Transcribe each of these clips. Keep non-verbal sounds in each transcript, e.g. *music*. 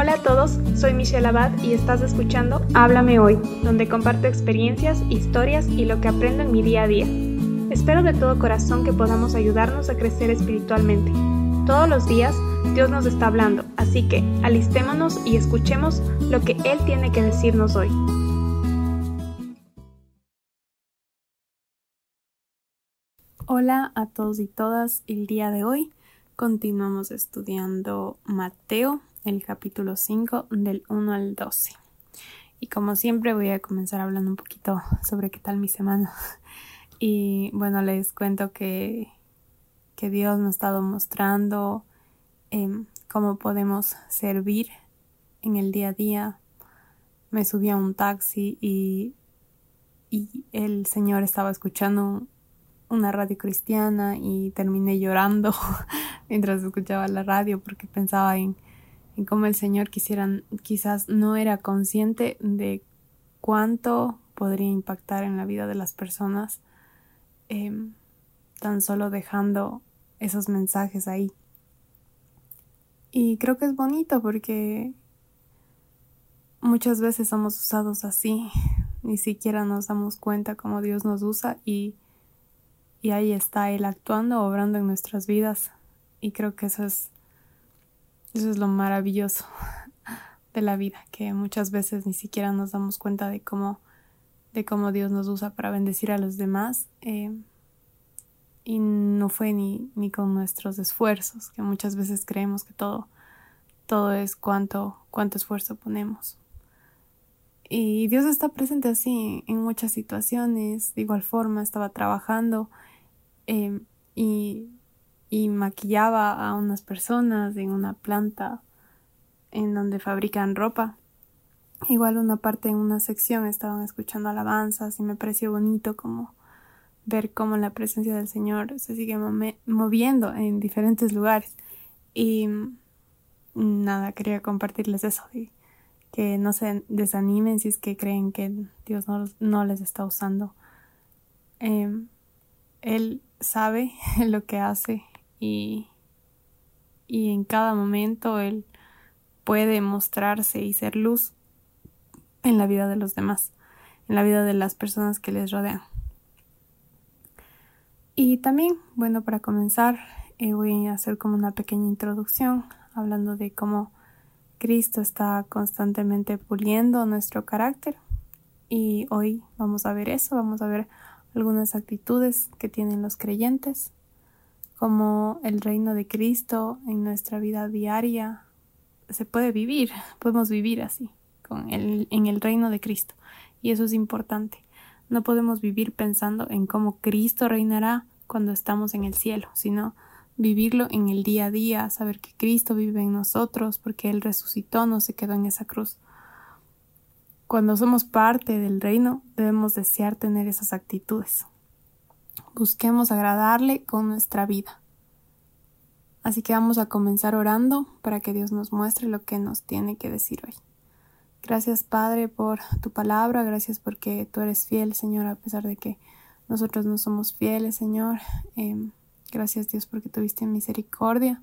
Hola a todos, soy Michelle Abad y estás escuchando Háblame Hoy, donde comparto experiencias, historias y lo que aprendo en mi día a día. Espero de todo corazón que podamos ayudarnos a crecer espiritualmente. Todos los días Dios nos está hablando, así que alistémonos y escuchemos lo que Él tiene que decirnos hoy. Hola a todos y todas, el día de hoy continuamos estudiando Mateo el capítulo 5 del 1 al 12. Y como siempre voy a comenzar hablando un poquito sobre qué tal mi semana. *laughs* Y bueno, les cuento que, que Dios me ha estado mostrando em, cómo podemos servir en el día a día. Me subí a un taxi y, y el Señor estaba escuchando una radio cristiana y terminé llorando *laughs* mientras escuchaba la radio porque pensaba en, en cómo el Señor quisiera, quizás no era consciente de cuánto podría impactar en la vida de las personas em, tan solo dejando esos mensajes ahí. Y creo que es bonito porque muchas veces somos usados así, *laughs* ni siquiera nos damos cuenta cómo Dios nos usa y, y ahí está Él actuando, obrando en nuestras vidas. Y creo que eso es eso es lo maravilloso *laughs* de la vida, que muchas veces ni siquiera nos damos cuenta de cómo, de cómo Dios nos usa para bendecir a los demás. Eh, y no fue ni, ni con nuestros esfuerzos, que muchas veces creemos que todo, todo es cuánto, cuánto esfuerzo ponemos. Y Dios está presente así en muchas situaciones. De igual forma, estaba trabajando eh, y y maquillaba a unas personas en una planta en donde fabrican ropa. Igual una parte en una sección estaban escuchando alabanzas y me pareció bonito como ver cómo la presencia del Señor se sigue moviendo en diferentes lugares. Y nada, quería compartirles eso, que no se desanimen si es que creen que Dios no, les está usando. Em, él sabe *laughs* lo que hace y, y en cada momento Él puede mostrarse y ser luz en la vida de los demás, en la vida de las personas que les rodean. Y también, bueno, para comenzar, eh, voy a hacer como una pequeña introducción hablando de cómo Cristo está constantemente puliendo nuestro carácter. Y hoy vamos a ver eso, vamos a ver algunas actitudes que tienen los creyentes como el reino de Cristo en nuestra vida diaria se puede vivir, *laughs* podemos vivir así, con el, en el reino de Cristo. Y eso es importante. No podemos vivir pensando en cómo Cristo reinará cuando estamos en el cielo, sino vivirlo en el día a día, saber que Cristo vive en nosotros porque Él resucitó, no se quedó en esa cruz. Cuando somos parte del reino, debemos desear tener esas actitudes. Busquemos agradarle con nuestra vida. Así que vamos a comenzar orando para que Dios nos muestre lo que nos tiene que decir hoy. Gracias Padre por tu palabra, gracias porque tú eres fiel Señor a pesar de que nosotros no somos fieles Señor. Em, gracias Dios porque tuviste misericordia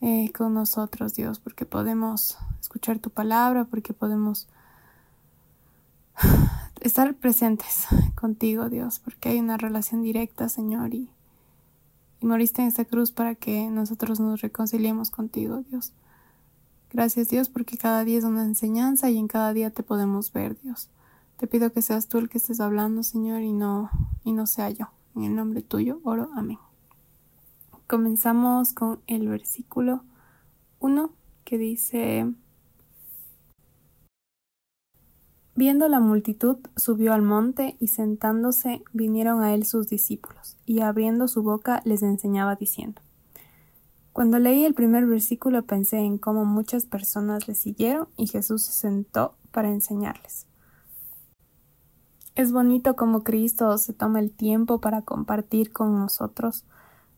eh, con nosotros Dios, porque podemos escuchar tu palabra, porque podemos estar presentes contigo, Dios, porque hay una relación directa, Señor, y, y moriste en esta cruz para que nosotros nos reconciliemos contigo, Dios. Gracias, Dios, porque cada día es una enseñanza y en cada día te podemos ver, Dios. Te pido que seas tú el que estés hablando, Señor, y no, y no sea yo. En el nombre tuyo oro. Amén. Comenzamos con el versículo 1 que dice Viendo la multitud, subió al monte, y sentándose vinieron a él sus discípulos, y abriendo su boca les enseñaba diciendo. Cuando leí el primer versículo pensé en cómo muchas personas le siguieron y Jesús se sentó para enseñarles. Es bonito como Cristo se toma el tiempo para compartir con nosotros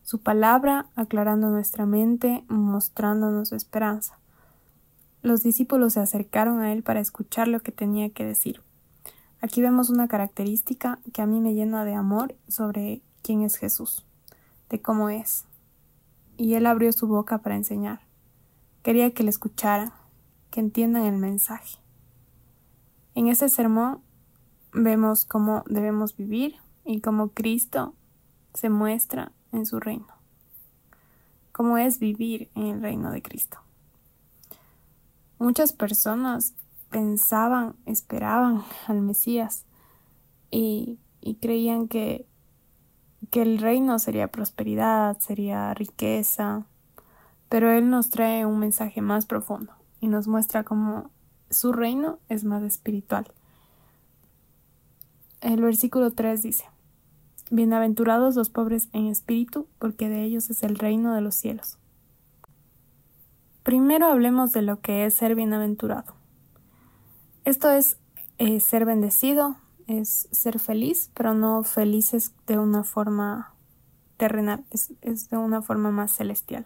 su palabra, aclarando nuestra mente, mostrándonos esperanza. Los discípulos se acercaron a él para escuchar lo que tenía que decir. Aquí vemos una característica que a mí me llena de amor sobre quién es Jesús, de cómo es. Y él abrió su boca para enseñar. Quería que le escucharan, que entiendan el mensaje. En ese sermón vemos cómo debemos vivir y cómo Cristo se muestra en su reino. Cómo es vivir en el reino de Cristo. Muchas personas pensaban, esperaban al Mesías y, creían que, que el reino sería prosperidad, sería riqueza, pero Él nos trae un mensaje más profundo y nos muestra cómo su reino es más espiritual. El versículo 3 dice, Bienaventurados los pobres en espíritu, porque de ellos es el reino de los cielos. Primero hablemos de lo que es ser bienaventurado. Esto es eh, ser bendecido, es ser feliz, pero no felices de una forma terrenal, es, es de una forma más celestial.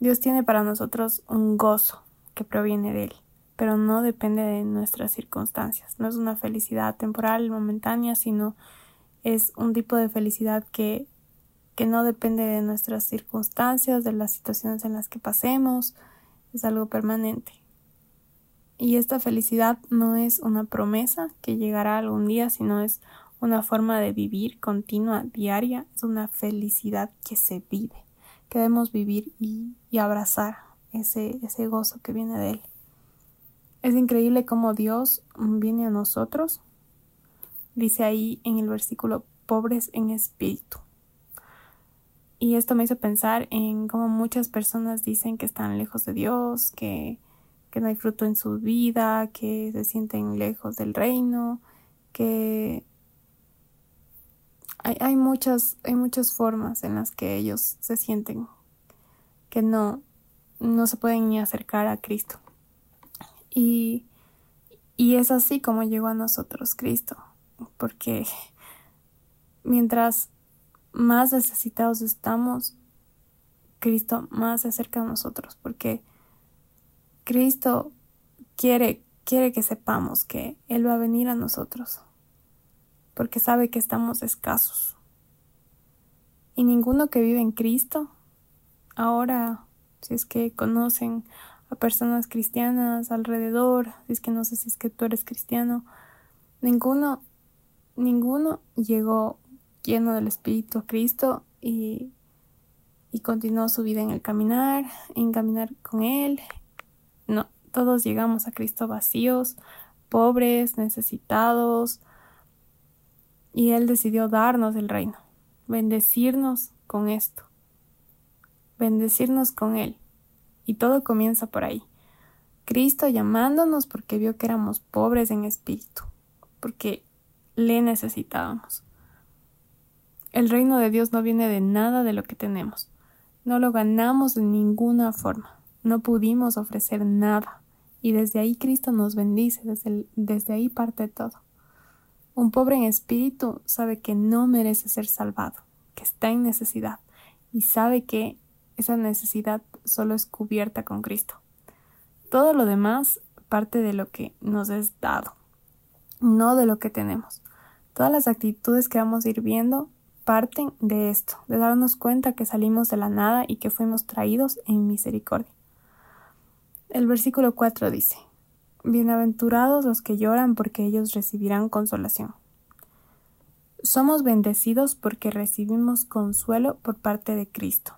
Dios tiene para nosotros un gozo que proviene de Él, pero no depende de nuestras circunstancias. No es una felicidad temporal, momentánea, sino es un tipo de felicidad que, que no depende de nuestras circunstancias, de las situaciones en las que pasemos, es algo permanente. Y esta felicidad no es una promesa que llegará algún día, sino es una forma de vivir continua, diaria, es una felicidad que se vive, que debemos vivir y, abrazar ese, ese gozo que viene de Él. Es increíble cómo Dios viene a nosotros, dice ahí en el versículo, pobres en espíritu. Y esto me hizo pensar en cómo muchas personas dicen que están lejos de Dios, que que no hay fruto en su vida, que se sienten lejos del reino, que hay, hay, muchas, hay muchas formas en las que ellos se sienten que no, no se pueden ni acercar a Cristo. Y, y es así como llegó a nosotros Cristo, porque mientras más necesitados estamos, Cristo más se acerca a nosotros, porque Cristo quiere, quiere que sepamos que Él va a venir a nosotros, porque sabe que estamos escasos. Y ninguno que vive en Cristo, ahora, si es que conocen a personas cristianas alrededor, si es que no sé si es que tú eres cristiano, ninguno, ninguno llegó lleno del Espíritu Cristo y, y continuó su vida en el caminar, en caminar con Él, no, todos llegamos a Cristo vacíos, pobres, necesitados, y Él decidió darnos el reino, bendecirnos con esto, bendecirnos con Él. Y todo comienza por ahí. Cristo llamándonos porque vio que éramos pobres en espíritu, porque le necesitábamos. El reino de Dios no viene de nada de lo que tenemos, no lo ganamos de ninguna forma. No pudimos ofrecer nada y desde ahí Cristo nos bendice, desde, desde ahí parte todo. Un pobre en espíritu sabe que no merece ser salvado, que está en necesidad y sabe que esa necesidad solo es cubierta con Cristo. Todo lo demás parte de lo que nos es dado, no de lo que tenemos. Todas las actitudes que vamos a ir viendo parten de esto, de darnos cuenta que salimos de la nada y que fuimos traídos en misericordia. El versículo 4 dice, Bienaventurados los que lloran porque ellos recibirán consolación. Somos bendecidos porque recibimos consuelo por parte de Cristo.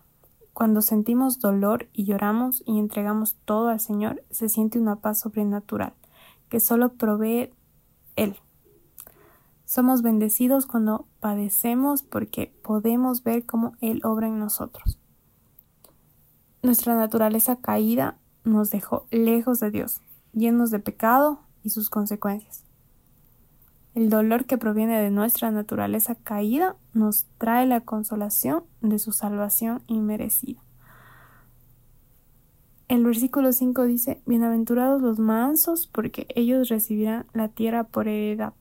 Cuando sentimos dolor y lloramos y entregamos todo al Señor, se siente una paz sobrenatural que solo provee Él. Somos bendecidos cuando padecemos porque podemos ver cómo Él obra en nosotros. Nuestra naturaleza caída nos dejó lejos de Dios, llenos de pecado y sus consecuencias. El dolor que proviene de nuestra naturaleza caída nos trae la consolación de su salvación inmerecida. El versículo 5 dice, Bienaventurados los mansos, porque ellos recibirán la tierra por heredad.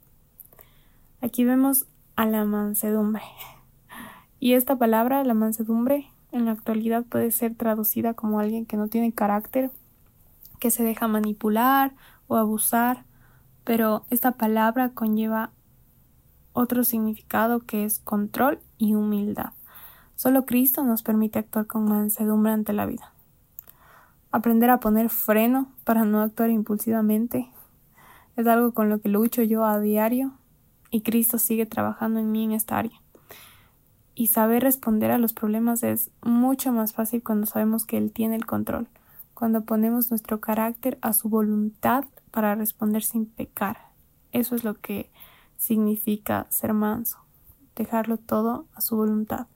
Aquí vemos a la mansedumbre. Y esta palabra, la mansedumbre, en la actualidad puede ser traducida como alguien que no tiene carácter, que se deja manipular o abusar, pero esta palabra conlleva otro significado que es control y humildad. Solo Cristo nos permite actuar con mansedumbre ante la vida. aprender a poner freno para no actuar impulsivamente. Es algo con lo que lucho yo a diario y Cristo sigue trabajando en mí en esta área. Y saber responder a los problemas es mucho más fácil cuando sabemos que Él tiene el control, cuando ponemos nuestro carácter a su voluntad para responder sin pecar. Eso es lo que significa ser manso, dejarlo todo a su voluntad.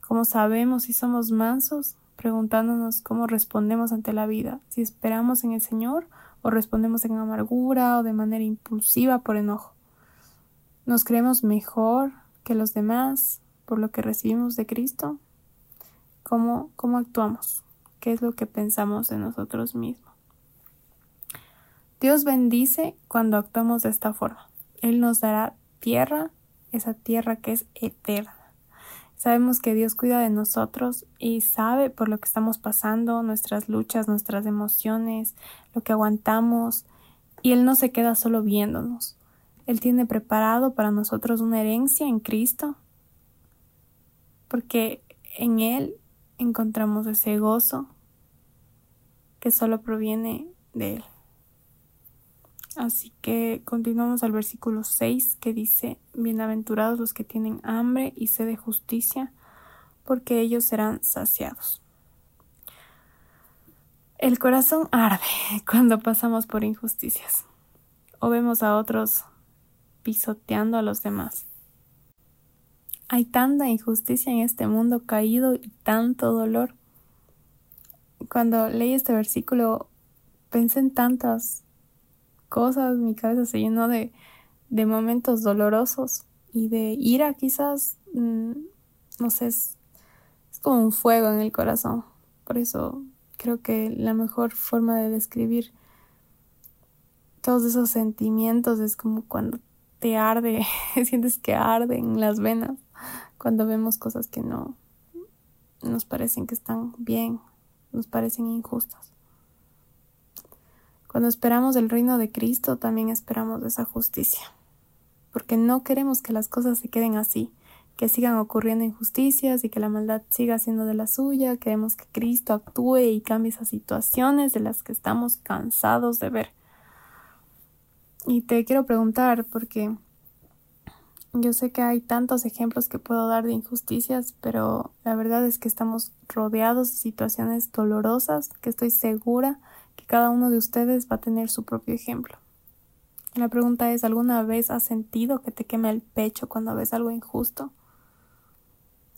Como sabemos si somos mansos, preguntándonos cómo respondemos ante la vida, si esperamos en el Señor o respondemos en amargura o de manera impulsiva por enojo. ¿Nos creemos mejor que los demás por lo que recibimos de Cristo? ¿Cómo, cómo actuamos? ¿Qué es lo que pensamos de nosotros mismos? Dios bendice cuando actuamos de esta forma. Él nos dará tierra, esa tierra que es eterna. Sabemos que Dios cuida de nosotros y sabe por lo que estamos pasando, nuestras luchas, nuestras emociones, lo que aguantamos, y Él no se queda solo viéndonos. Él tiene preparado para nosotros una herencia en Cristo, porque en Él encontramos ese gozo que solo proviene de Él. Así que continuamos al versículo 6 que dice, Bienaventurados los que tienen hambre y sed de justicia, porque ellos serán saciados. El corazón arde *laughs* cuando pasamos por injusticias o vemos a otros pisoteando a los demás. Hay tanta injusticia en este mundo caído y tanto dolor. Cuando leí este versículo pensé en tantas cosas, mi cabeza se llenó de, de momentos dolorosos y de ira quizás, mm, no sé, es, es como un fuego en el corazón. Por eso creo que la mejor forma de describir todos esos sentimientos es como cuando te arde, *laughs* sientes que arde en las venas cuando vemos cosas que no nos parecen que están bien, nos parecen injustas. Cuando esperamos el reino de Cristo, también esperamos esa justicia, porque no queremos que las cosas se queden así, que sigan ocurriendo injusticias y que la maldad siga siendo de la suya, queremos que Cristo actúe y cambie esas situaciones de las que estamos cansados de ver. Y te quiero preguntar, porque yo sé que hay tantos ejemplos que puedo dar de injusticias, pero la verdad es que estamos rodeados de situaciones dolorosas que estoy segura que cada uno de ustedes va a tener su propio ejemplo. La pregunta es, ¿alguna vez has sentido que te quema el pecho cuando ves algo injusto?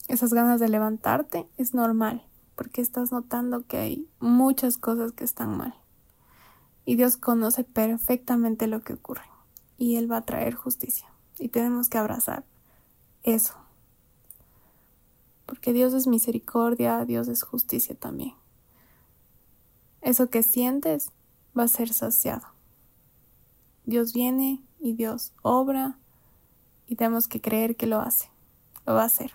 Esas ganas de levantarte es normal, porque estás notando que hay muchas cosas que están mal y Dios conoce perfectamente lo que ocurre y Él va a traer justicia y tenemos que abrazar eso. Porque Dios es misericordia, Dios es justicia también. Eso que sientes va a ser saciado. Dios viene y Dios obra y tenemos que creer que lo hace, lo va a hacer.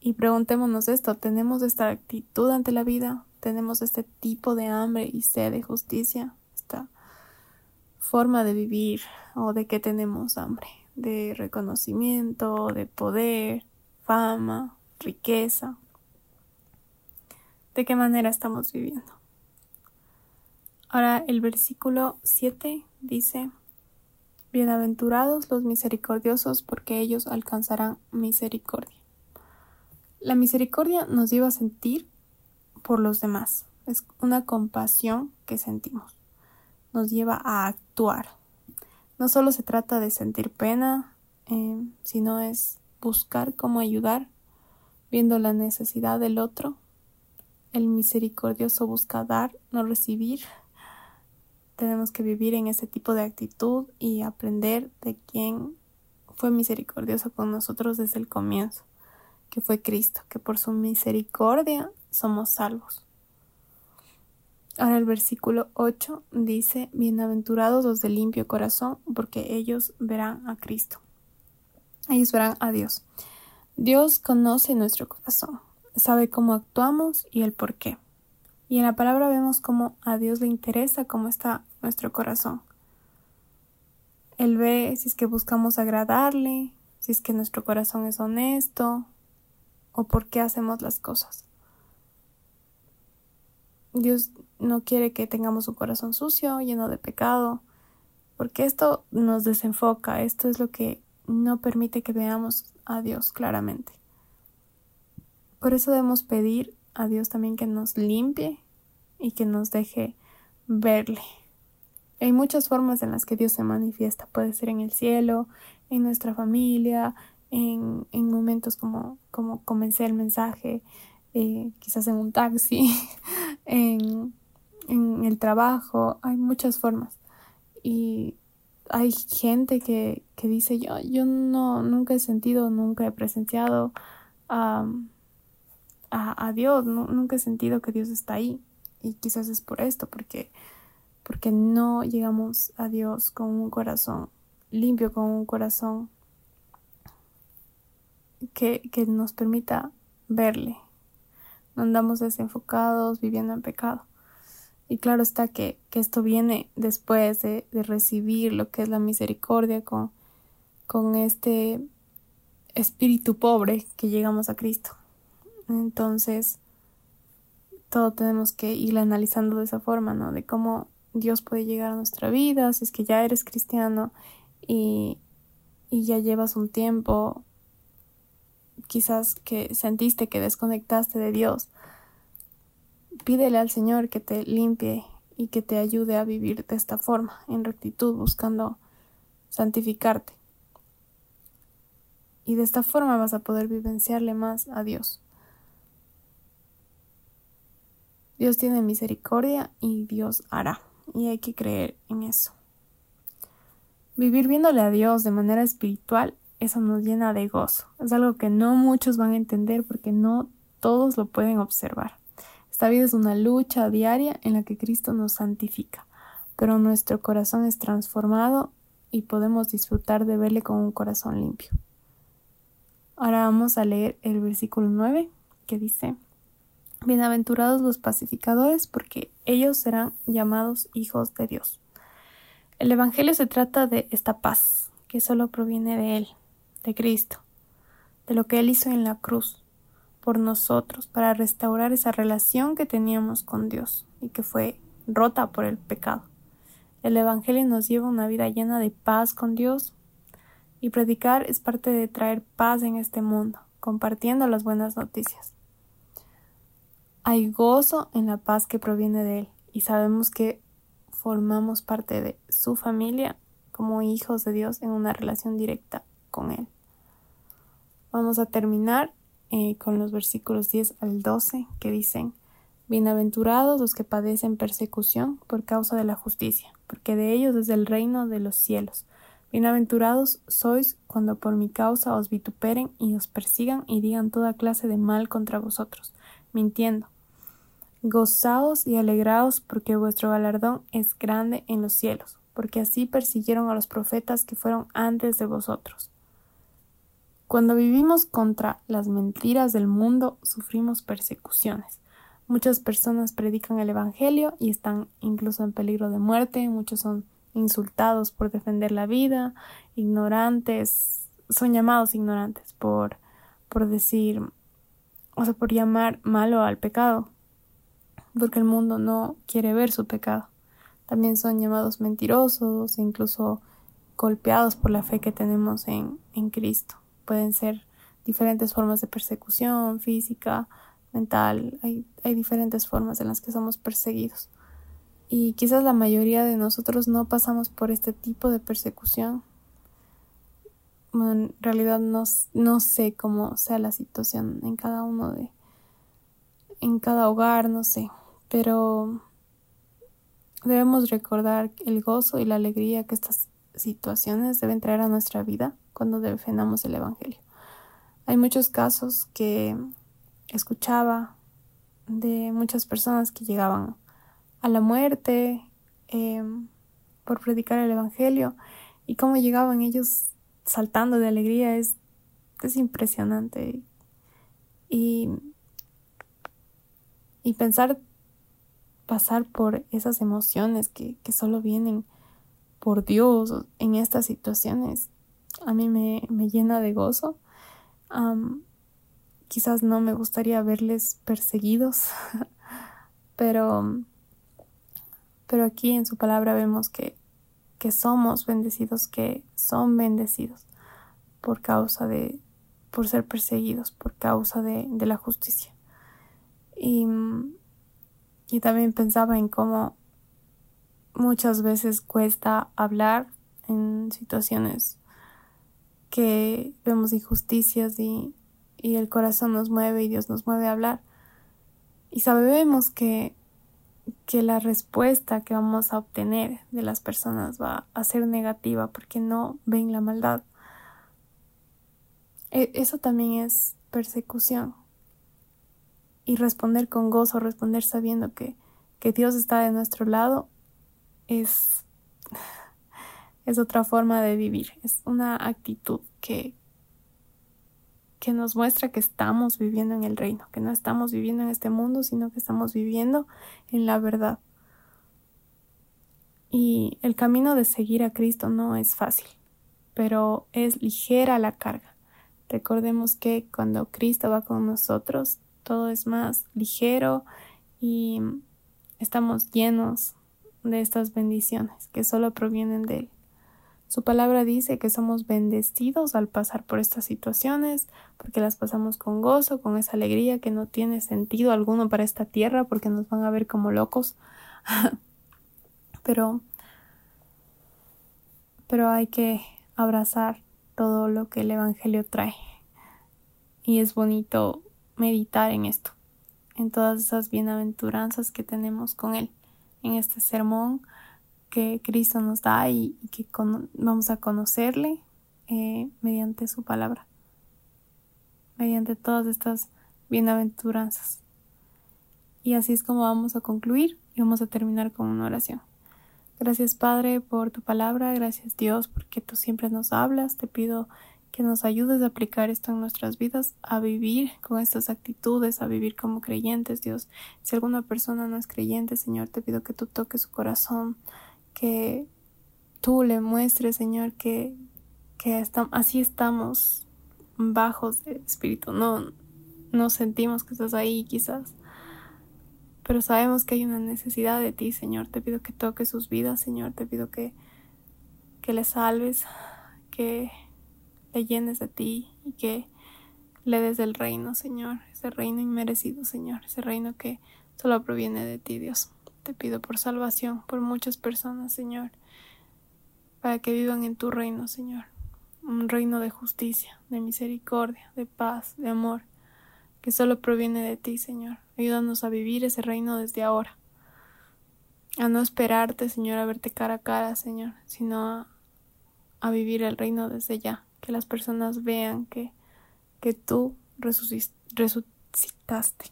Y preguntémonos esto, ¿tenemos esta actitud ante la vida? Tenemos este tipo de hambre y sed de justicia, esta forma de vivir o de que tenemos hambre, de reconocimiento, de poder, fama, riqueza. ¿De qué manera estamos viviendo? Ahora el versículo 7 dice, Bienaventurados los misericordiosos porque ellos alcanzarán misericordia. La misericordia nos lleva a sentir por los demás. Es una compasión que sentimos. Nos lleva a actuar. No solo se trata de sentir pena, eh, sino es buscar cómo ayudar, viendo la necesidad del otro. El misericordioso busca dar, no recibir. Tenemos que vivir en ese tipo de actitud y aprender de quién fue misericordioso con nosotros desde el comienzo, que fue Cristo, que por su misericordia somos salvos. Ahora el versículo 8 dice, Bienaventurados los de limpio corazón, porque ellos verán a Cristo. Ellos verán a Dios. Dios conoce nuestro corazón, sabe cómo actuamos y el por qué. Y en la palabra vemos cómo a Dios le interesa cómo está nuestro corazón. Él ve si es que buscamos agradarle, si es que nuestro corazón es honesto o por qué hacemos las cosas. Dios no quiere que tengamos un corazón sucio, lleno de pecado, porque esto nos desenfoca, esto es lo que no permite que veamos a Dios claramente. Por eso debemos pedir a Dios también que nos limpie y que nos deje verle. Hay muchas formas en las que Dios se manifiesta. Puede ser en el cielo, en nuestra familia, en, en momentos como, como comencé el mensaje, eh, quizás en un taxi, *laughs* en, el trabajo. Hay muchas formas. Y hay gente que, que dice yo, yo no, nunca he sentido, nunca he presenciado a, a, Dios, nunca he sentido que Dios está ahí. Y quizás es por esto, porque, porque no llegamos a Dios con un corazón limpio, con un corazón que, que nos permita verle. Andamos desenfocados, viviendo en pecado. Y claro está que, esto viene después de, recibir lo que es la misericordia con, con este espíritu pobre que llegamos a Cristo. Entonces, todo tenemos que ir analizando de esa forma, ¿no? De cómo Dios puede llegar a nuestra vida, si es que ya eres cristiano y, y ya llevas un tiempo, quizás que sentiste que desconectaste de Dios Pídele al Señor que te limpie y que te ayude a vivir de esta forma, en rectitud, buscando santificarte. Y de esta forma vas a poder vivenciarle más a Dios. Dios tiene misericordia y Dios hará. Y hay que creer en eso. Vivir viéndole a Dios de manera espiritual, eso nos llena de gozo. Es algo que no muchos van a entender porque no todos lo pueden observar. Esta vida es una lucha diaria en la que Cristo nos santifica, pero nuestro corazón es transformado y podemos disfrutar de verle con un corazón limpio. Ahora vamos a leer el versículo 9 que dice, Bienaventurados los pacificadores porque ellos serán llamados hijos de Dios. El Evangelio se trata de esta paz que solo proviene de Él, de Cristo, de lo que Él hizo en la cruz, por nosotros para restaurar esa relación que teníamos con Dios y que fue rota por el pecado. El Evangelio nos lleva una vida llena de paz con Dios y predicar es parte de traer paz en este mundo, compartiendo las buenas noticias. Hay gozo en la paz que proviene de Él y sabemos que formamos parte de su familia como hijos de Dios en una relación directa con Él. Vamos a terminar eh, con los versículos 10 al 12 que dicen, Bienaventurados los que padecen persecución por causa de la justicia, porque de ellos es el reino de los cielos. Bienaventurados sois cuando por mi causa os vituperen y os persigan y digan toda clase de mal contra vosotros, mintiendo. Gozaos y alegraos porque vuestro galardón es grande en los cielos, porque así persiguieron a los profetas que fueron antes de vosotros. Cuando vivimos contra las mentiras del mundo, sufrimos persecuciones. Muchas personas predican el Evangelio y están incluso en peligro de muerte, muchos son insultados por defender la vida, ignorantes, son llamados ignorantes por, por decir, o sea, por llamar malo al pecado, porque el mundo no quiere ver su pecado. También son llamados mentirosos e incluso golpeados por la fe que tenemos en, en Cristo pueden ser diferentes formas de persecución física, mental, hay, hay diferentes formas en las que somos perseguidos. Y quizás la mayoría de nosotros no pasamos por este tipo de persecución. en realidad no, no sé cómo sea la situación en cada uno de, en cada hogar, no sé, pero debemos recordar el gozo y la alegría que estas situaciones deben traer a nuestra vida cuando defendamos el Evangelio. Hay muchos casos que escuchaba de muchas personas que llegaban a la muerte em, por predicar el Evangelio y cómo llegaban ellos saltando de alegría es, es impresionante. Y, y pensar pasar por esas emociones que, que solo vienen por Dios en estas situaciones a mí me, llena de gozo. quizás no me gustaría verles perseguidos, *laughs* Pero, pero aquí en su palabra vemos que, que somos bendecidos, que son bendecidos por causa de, por ser perseguidos, por causa de, de la justicia. Y, y también pensaba en cómo muchas veces cuesta hablar en situaciones que vemos injusticias y, y el corazón nos mueve y Dios nos mueve a hablar. Y sabemos que, que la respuesta que vamos a obtener de las personas va a ser negativa porque no ven la maldad. E, eso también es persecución. Y responder con gozo, responder sabiendo que, que Dios está de nuestro lado, es, es otra forma de vivir, es una actitud que, que nos muestra que estamos viviendo en el reino, que no estamos viviendo en este mundo, sino que estamos viviendo en la verdad. Y el camino de seguir a Cristo no es fácil, pero es ligera la carga. Recordemos que cuando Cristo va con nosotros, todo es más ligero y estamos llenos de estas bendiciones que solo provienen de Él. Su palabra dice que somos bendecidos al pasar por estas situaciones, porque las pasamos con gozo, con esa alegría que no tiene sentido alguno para esta tierra, porque nos van a ver como locos. *laughs* pero, pero hay que abrazar todo lo que el Evangelio trae. Y es bonito meditar en esto, en todas esas bienaventuranzas que tenemos con Él, en este sermón que Cristo nos da y, que vamos a conocerle eh, mediante su palabra, mediante todas estas bienaventuranzas. Y así es como vamos a concluir y vamos a terminar con una oración. Gracias Padre por tu palabra, gracias Dios porque tú siempre nos hablas, te pido que nos ayudes a aplicar esto en nuestras vidas, a vivir con estas actitudes, a vivir como creyentes, Dios. Si alguna persona no es creyente, Señor, te pido que tú toques su corazón, que tú le muestres, Señor, que, que así estamos bajos de espíritu. No, no sentimos que estás ahí quizás, pero sabemos que hay una necesidad de ti, Señor. Te pido que toques sus vidas, Señor. Te pido que, que le salves, que le llenes de ti y que le des el reino, Señor. Ese reino inmerecido, Señor. Ese reino que solo proviene de ti, Dios. Te pido por salvación, por muchas personas, Señor, para que vivan en tu reino, Señor. Un reino de justicia, de misericordia, de paz, de amor, que solo proviene de ti, Señor. Ayúdanos a vivir ese reino desde ahora. A no esperarte, Señor, a verte cara a cara, Señor, sino a, vivir el reino desde ya. Que las personas vean que, que tú resucitaste.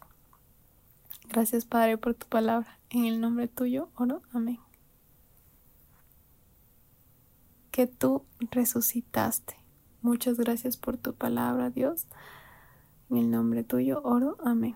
Gracias, Padre, por tu palabra. En el nombre tuyo oro. Amén. Que tú resucitaste. Muchas gracias por tu palabra, Dios. En el nombre tuyo oro. Amén.